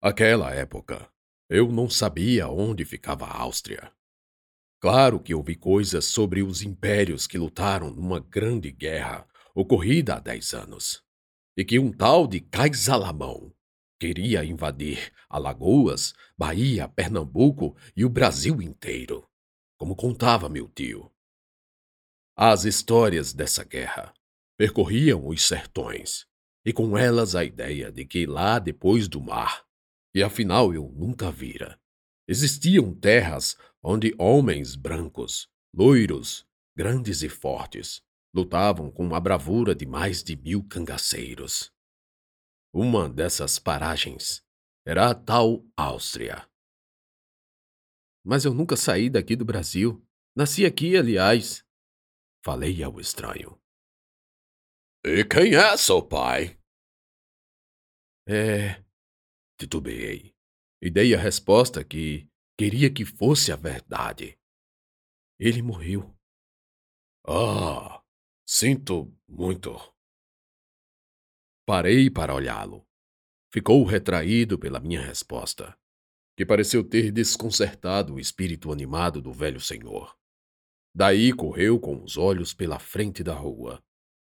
Aquela época, eu não sabia onde ficava a Áustria. Claro que ouvi coisas sobre os impérios que lutaram numa grande guerra ocorrida há dez anos, e que um tal de Caisalamão queria invadir Alagoas, Bahia, Pernambuco e o Brasil inteiro, como contava meu tio. As histórias dessa guerra percorriam os sertões, e com elas a ideia de que lá depois do mar, e afinal eu nunca vira, existiam terras onde homens brancos, loiros, grandes e fortes, lutavam com a bravura de mais de mil cangaceiros. Uma dessas paragens era a tal Áustria. Mas eu nunca saí daqui do Brasil. Nasci aqui, aliás. Falei ao estranho. E quem é seu pai? É. Titubeei. E dei a resposta que queria que fosse a verdade. Ele morreu. Ah, sinto muito. Parei para olhá-lo. Ficou retraído pela minha resposta, que pareceu ter desconcertado o espírito animado do velho senhor. Daí correu com os olhos pela frente da rua.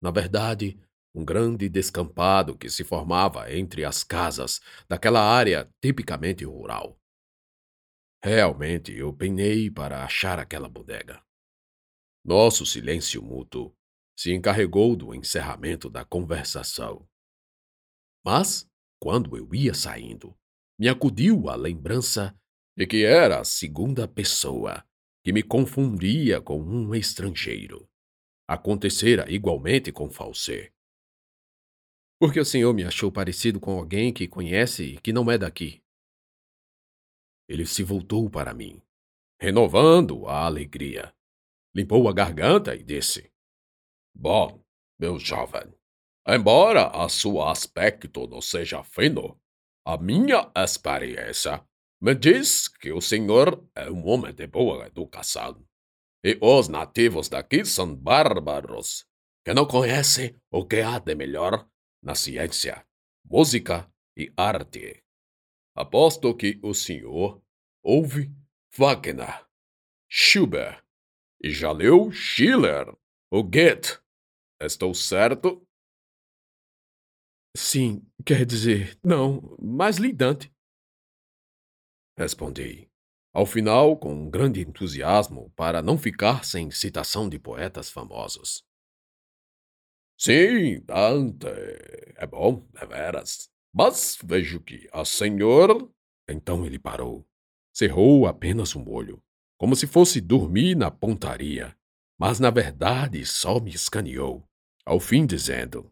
Na verdade, um grande descampado que se formava entre as casas daquela área tipicamente rural. Realmente eu penei para achar aquela bodega. Nosso silêncio mútuo se encarregou do encerramento da conversação. Mas, quando eu ia saindo, me acudiu a lembrança de que era a segunda pessoa que me confundia com um estrangeiro. Acontecera igualmente com Falsê. Por que o senhor me achou parecido com alguém que conhece e que não é daqui? Ele se voltou para mim, renovando a alegria. Limpou a garganta e disse: Bom, meu jovem, Embora a seu aspecto não seja fino, a minha experiência me diz que o senhor é um homem de boa educação. E os nativos daqui são bárbaros, que não conhecem o que há de melhor na ciência, música e arte. Aposto que o senhor ouve Wagner, Schubert e já leu Schiller, o Goethe. Estou certo? Sim, quer dizer, não, mais lidante. Respondi, ao final com um grande entusiasmo para não ficar sem citação de poetas famosos. Sim, Dante, é bom, é veras. Mas vejo que a senhora. Então ele parou, cerrou apenas um olho, como se fosse dormir na pontaria, mas na verdade só me escaneou, ao fim dizendo: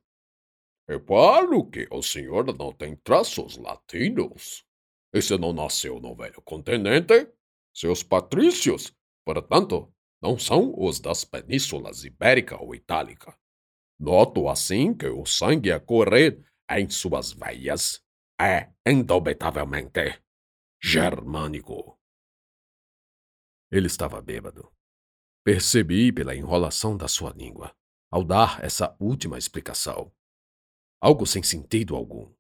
Reparo que o senhor não tem traços latinos. E se não nasceu no velho continente, seus patrícios, portanto, não são os das penínsulas ibérica ou itálica. Noto assim que o sangue a correr em suas veias é indubitavelmente germânico. Ele estava bêbado. Percebi pela enrolação da sua língua, ao dar essa última explicação. Algo sem sentido algum.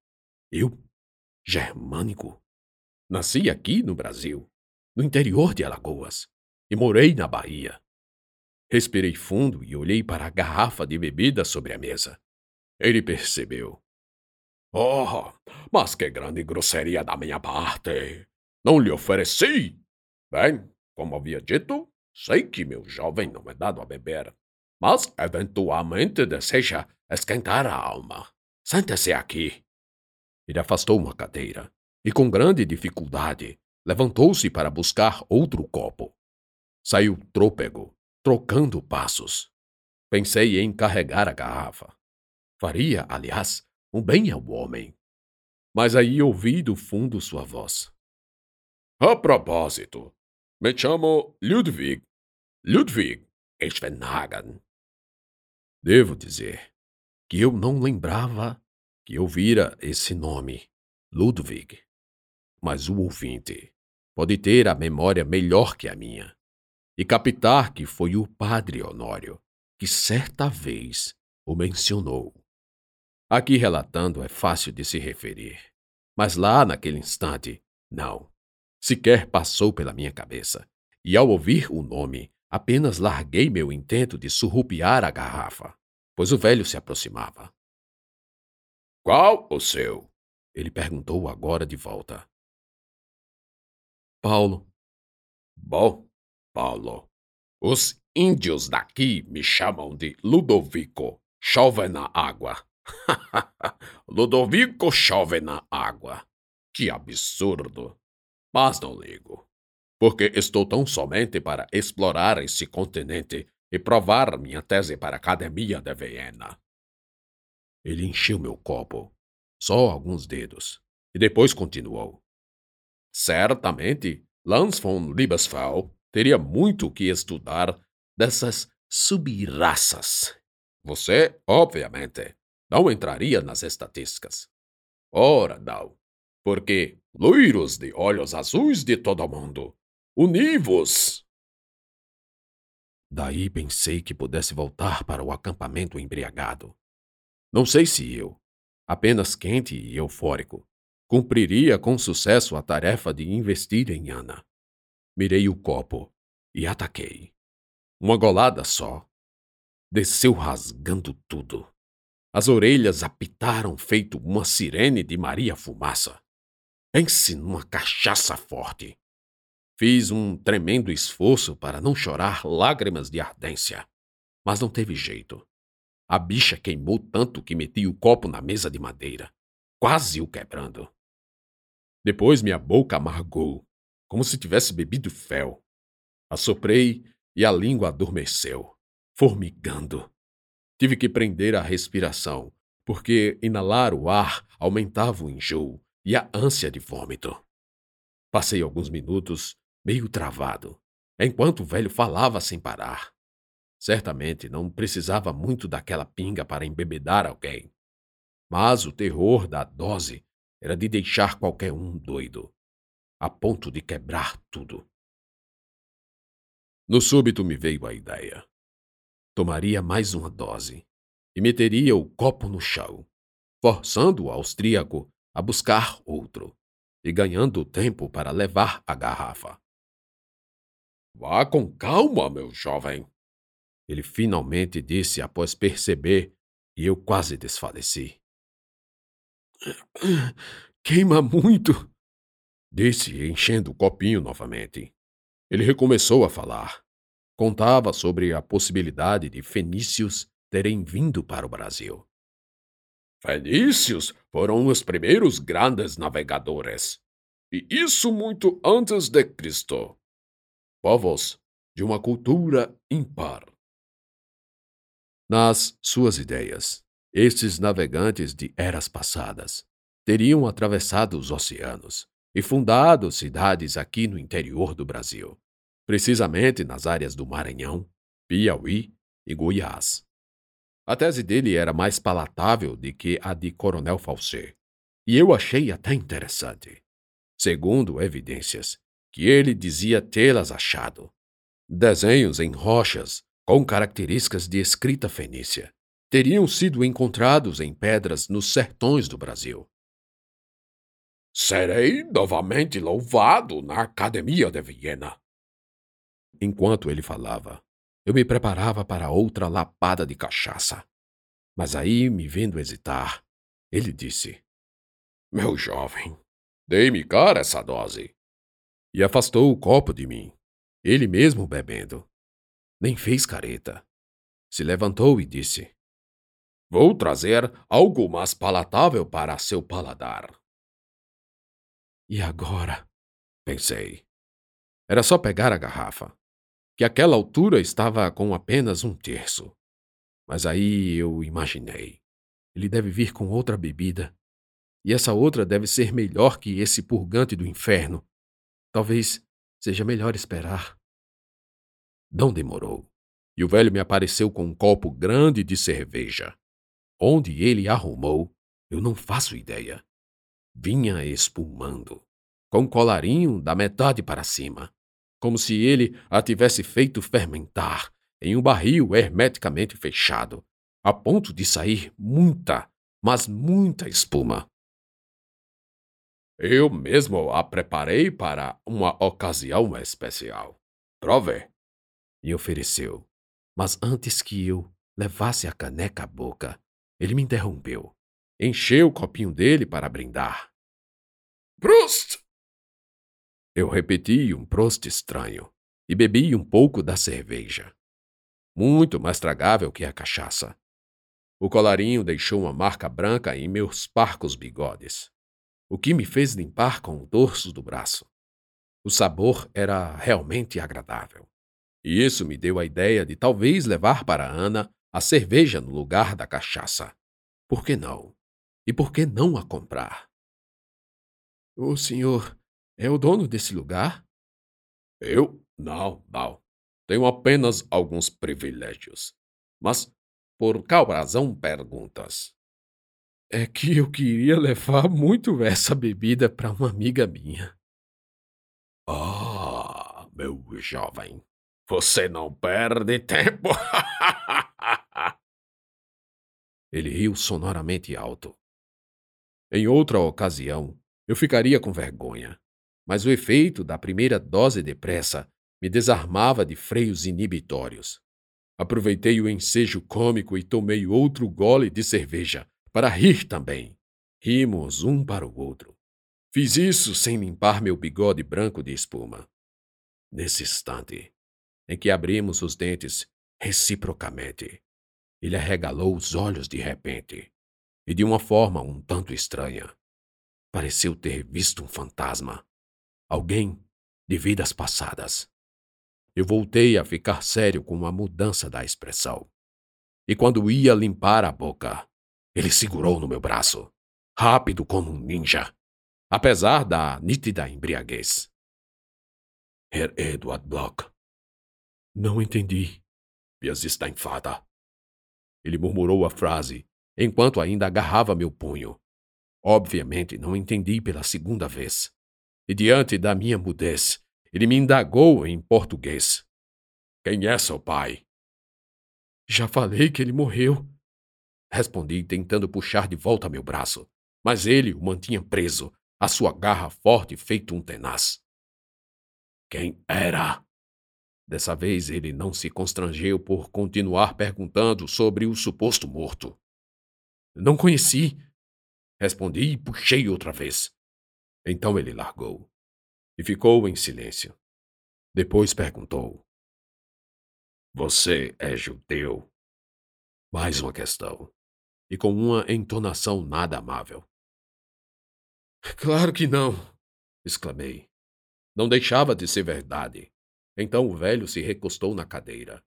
Eu? Germânico? Nasci aqui no Brasil, no interior de Alagoas, e morei na Bahia. Respirei fundo e olhei para a garrafa de bebida sobre a mesa. Ele percebeu. Oh, mas que grande grosseria da minha parte! Não lhe ofereci! Bem, como havia dito, sei que meu jovem não é dado a beber, mas eventualmente deseja esquentar a alma. Senta-se aqui. Ele afastou uma cadeira e, com grande dificuldade, levantou-se para buscar outro copo. Saiu trôpego, trocando passos. Pensei em carregar a garrafa. Faria, aliás, um bem ao homem. Mas aí ouvi do fundo sua voz. A propósito, me chamo Ludwig. Ludwig Schwenhagen. Devo dizer que eu não lembrava que ouvira esse nome, Ludwig. Mas o ouvinte pode ter a memória melhor que a minha e captar que foi o padre Honório que certa vez o mencionou. Aqui relatando é fácil de se referir, Mas lá naquele instante, não. Sequer passou pela minha cabeça. E ao ouvir o nome, apenas larguei meu intento de surrupiar a garrafa, pois o velho se aproximava. Qual o seu? Ele perguntou agora de volta. Paulo. Bom, Paulo. Os índios daqui me chamam de Ludovico. Chove na água. Ludovico chove na água. Que absurdo. Mas não ligo. Porque estou tão somente para explorar esse continente e provar minha tese para a Academia de Viena. Ele encheu meu copo, só alguns dedos, e depois continuou. Certamente, Lance von Liebesfeld teria muito que estudar dessas subraças. Você, obviamente, não entraria nas estatísticas. Ora, não, porque loiros de olhos azuis de todo mundo, univos. Daí pensei que pudesse voltar para o acampamento embriagado. Não sei se eu, apenas quente e eufórico, cumpriria com sucesso a tarefa de investir em Ana. Mirei o copo e ataquei. Uma golada só. Desceu rasgando tudo. As orelhas apitaram feito uma sirene de Maria Fumaça. Pense numa cachaça forte. Fiz um tremendo esforço para não chorar lágrimas de ardência, mas não teve jeito. A bicha queimou tanto que meti o copo na mesa de madeira, quase o quebrando. Depois minha boca amargou, como se tivesse bebido fel. Assoprei e a língua adormeceu, formigando. Tive que prender a respiração, porque inalar o ar aumentava o enjoo e a ânsia de vômito. Passei alguns minutos meio travado, enquanto o velho falava sem parar. Certamente não precisava muito daquela pinga para embebedar alguém. Mas o terror da dose era de deixar qualquer um doido, a ponto de quebrar tudo. No súbito me veio a ideia. Tomaria mais uma dose e meteria o copo no chão, forçando o austríaco a buscar outro e ganhando tempo para levar a garrafa. Vá com calma, meu jovem. Ele finalmente disse após perceber e eu quase desfaleci. Queima muito, disse, enchendo o copinho novamente. Ele recomeçou a falar. Contava sobre a possibilidade de fenícios terem vindo para o Brasil. Fenícios foram os primeiros grandes navegadores. E isso muito antes de Cristo. Povos de uma cultura impar. Nas suas ideias, estes navegantes de eras passadas teriam atravessado os oceanos e fundado cidades aqui no interior do Brasil, precisamente nas áreas do Maranhão, Piauí e Goiás. A tese dele era mais palatável do que a de Coronel Falsê, e eu achei até interessante. Segundo evidências, que ele dizia tê-las achado. Desenhos em rochas com características de escrita fenícia teriam sido encontrados em pedras nos sertões do Brasil. Serei novamente louvado na Academia de Viena. Enquanto ele falava, eu me preparava para outra lapada de cachaça. Mas aí, me vendo hesitar, ele disse: Meu jovem, dei-me cara essa dose. E afastou o copo de mim, ele mesmo bebendo. Nem fez careta. Se levantou e disse: Vou trazer algo mais palatável para seu paladar. E agora? Pensei. Era só pegar a garrafa, que àquela altura estava com apenas um terço. Mas aí eu imaginei. Ele deve vir com outra bebida. E essa outra deve ser melhor que esse purgante do inferno. Talvez seja melhor esperar. Não demorou. E o velho me apareceu com um copo grande de cerveja. Onde ele arrumou, eu não faço ideia. Vinha espumando, com colarinho da metade para cima, como se ele a tivesse feito fermentar em um barril hermeticamente fechado, a ponto de sair muita, mas muita espuma. Eu mesmo a preparei para uma ocasião especial. Prove. Me ofereceu. Mas antes que eu levasse a caneca à boca, ele me interrompeu. Encheu o copinho dele para brindar. Prost! Eu repeti um prost estranho e bebi um pouco da cerveja. Muito mais tragável que a cachaça. O colarinho deixou uma marca branca em meus parcos bigodes, o que me fez limpar com o dorso do braço. O sabor era realmente agradável. E isso me deu a ideia de talvez levar para Ana a cerveja no lugar da cachaça. Por que não? E por que não a comprar? O senhor é o dono desse lugar? Eu? Não, não. Tenho apenas alguns privilégios. Mas por qual razão perguntas? É que eu queria levar muito essa bebida para uma amiga minha. Ah, meu jovem, você não perde tempo. Ele riu sonoramente alto. Em outra ocasião, eu ficaria com vergonha, mas o efeito da primeira dose depressa me desarmava de freios inibitórios. Aproveitei o ensejo cômico e tomei outro gole de cerveja, para rir também. Rimos um para o outro. Fiz isso sem limpar meu bigode branco de espuma. Nesse instante, em que abrimos os dentes reciprocamente, ele arregalou os olhos de repente, e de uma forma um tanto estranha. Pareceu ter visto um fantasma. Alguém de vidas passadas. Eu voltei a ficar sério com a mudança da expressão. E quando ia limpar a boca, ele segurou no meu braço, rápido como um ninja, apesar da nítida embriaguez. Herr Edward Block. Não entendi. Vias está em fada. Ele murmurou a frase, enquanto ainda agarrava meu punho. Obviamente não entendi pela segunda vez. E diante da minha mudez, ele me indagou em português. Quem é seu pai? Já falei que ele morreu. Respondi, tentando puxar de volta meu braço, mas ele o mantinha preso, a sua garra forte feito um tenaz. Quem era? Dessa vez ele não se constrangeu por continuar perguntando sobre o suposto morto. Não conheci. Respondi e puxei outra vez. Então ele largou e ficou em silêncio. Depois perguntou: Você é judeu? Mais uma questão, e com uma entonação nada amável. Claro que não! exclamei. Não deixava de ser verdade. Então o velho se recostou na cadeira.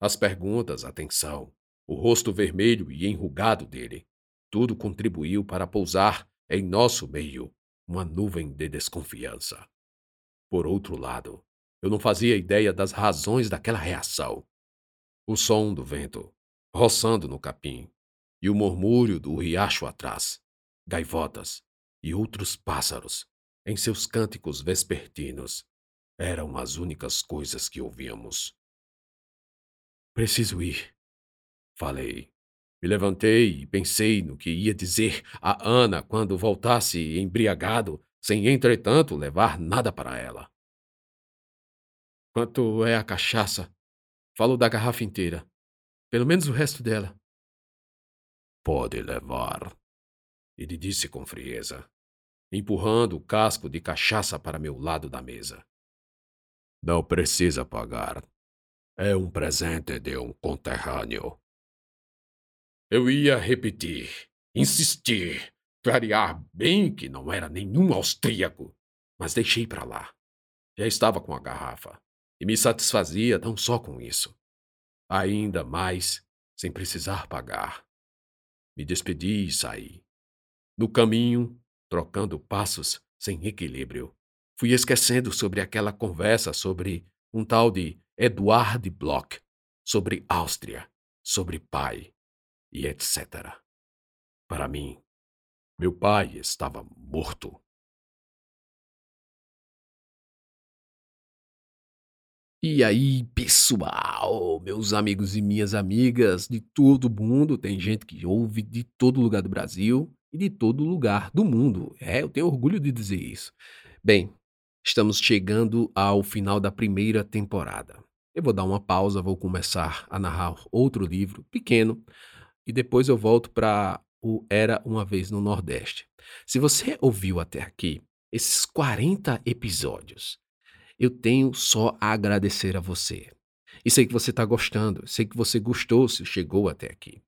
As perguntas, a tensão, o rosto vermelho e enrugado dele, tudo contribuiu para pousar em nosso meio uma nuvem de desconfiança. Por outro lado, eu não fazia ideia das razões daquela reação. O som do vento, roçando no capim, e o murmúrio do riacho atrás, gaivotas e outros pássaros em seus cânticos vespertinos eram as únicas coisas que ouvíamos. Preciso ir, falei. Me levantei e pensei no que ia dizer a Ana quando voltasse embriagado, sem entretanto levar nada para ela. Quanto é a cachaça? Falo da garrafa inteira. Pelo menos o resto dela. Pode levar, ele disse com frieza, empurrando o casco de cachaça para meu lado da mesa. Não precisa pagar. É um presente de um conterrâneo. Eu ia repetir, insistir, clarear bem que não era nenhum austríaco, mas deixei para lá. Já estava com a garrafa e me satisfazia não só com isso, ainda mais sem precisar pagar. Me despedi e saí. No caminho, trocando passos sem equilíbrio, fui esquecendo sobre aquela conversa sobre um tal de Eduard Bloch, sobre Áustria, sobre pai e etc. Para mim, meu pai estava morto. E aí, pessoal, meus amigos e minhas amigas de todo mundo, tem gente que ouve de todo lugar do Brasil. e de todo lugar do mundo. É, eu tenho orgulho de dizer isso. Bem, estamos chegando ao final da primeira temporada. Eu vou dar uma pausa, vou começar a narrar outro livro pequeno e depois eu volto para o Era uma vez no Nordeste. Se você ouviu até aqui esses 40 episódios, eu tenho só a agradecer a você. E sei que você está gostando, sei que você gostou se chegou até aqui.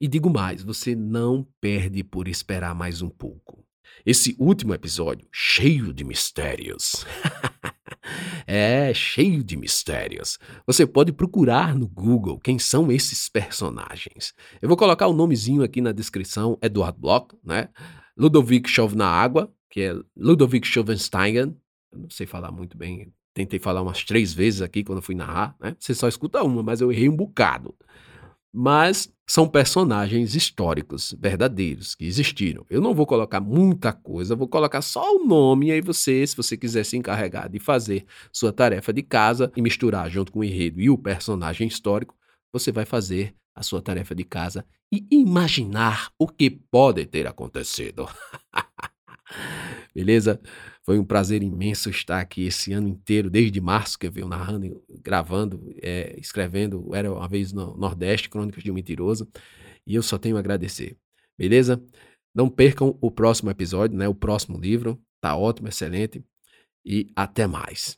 E digo mais, você não perde por esperar mais um pouco. Esse último episódio, cheio de mistérios. é, cheio de mistérios. Você pode procurar no Google quem são esses personagens. Eu vou colocar o nomezinho aqui na descrição, Eduardo Bloch, né? Ludovic Chauve na Água, que é Ludovic Schauvenstein. Eu não sei falar muito bem, tentei falar umas três vezes aqui quando fui narrar, né? Você só escuta uma, mas eu errei um bocado mas são personagens históricos, verdadeiros, que existiram. Eu não vou colocar muita coisa, vou colocar só o nome, e aí você, se você quiser se encarregar de fazer sua tarefa de casa e misturar junto com o enredo e o personagem histórico, você vai fazer a sua tarefa de casa e imaginar o que pode ter acontecido. Beleza? Foi um prazer imenso estar aqui esse ano inteiro, desde março que eu venho narrando, gravando, é, escrevendo. Era uma vez no Nordeste, Crônicas de um Mentiroso. E eu só tenho a agradecer. Beleza? Não percam o próximo episódio, né? O próximo livro. Tá ótimo, excelente. E até mais.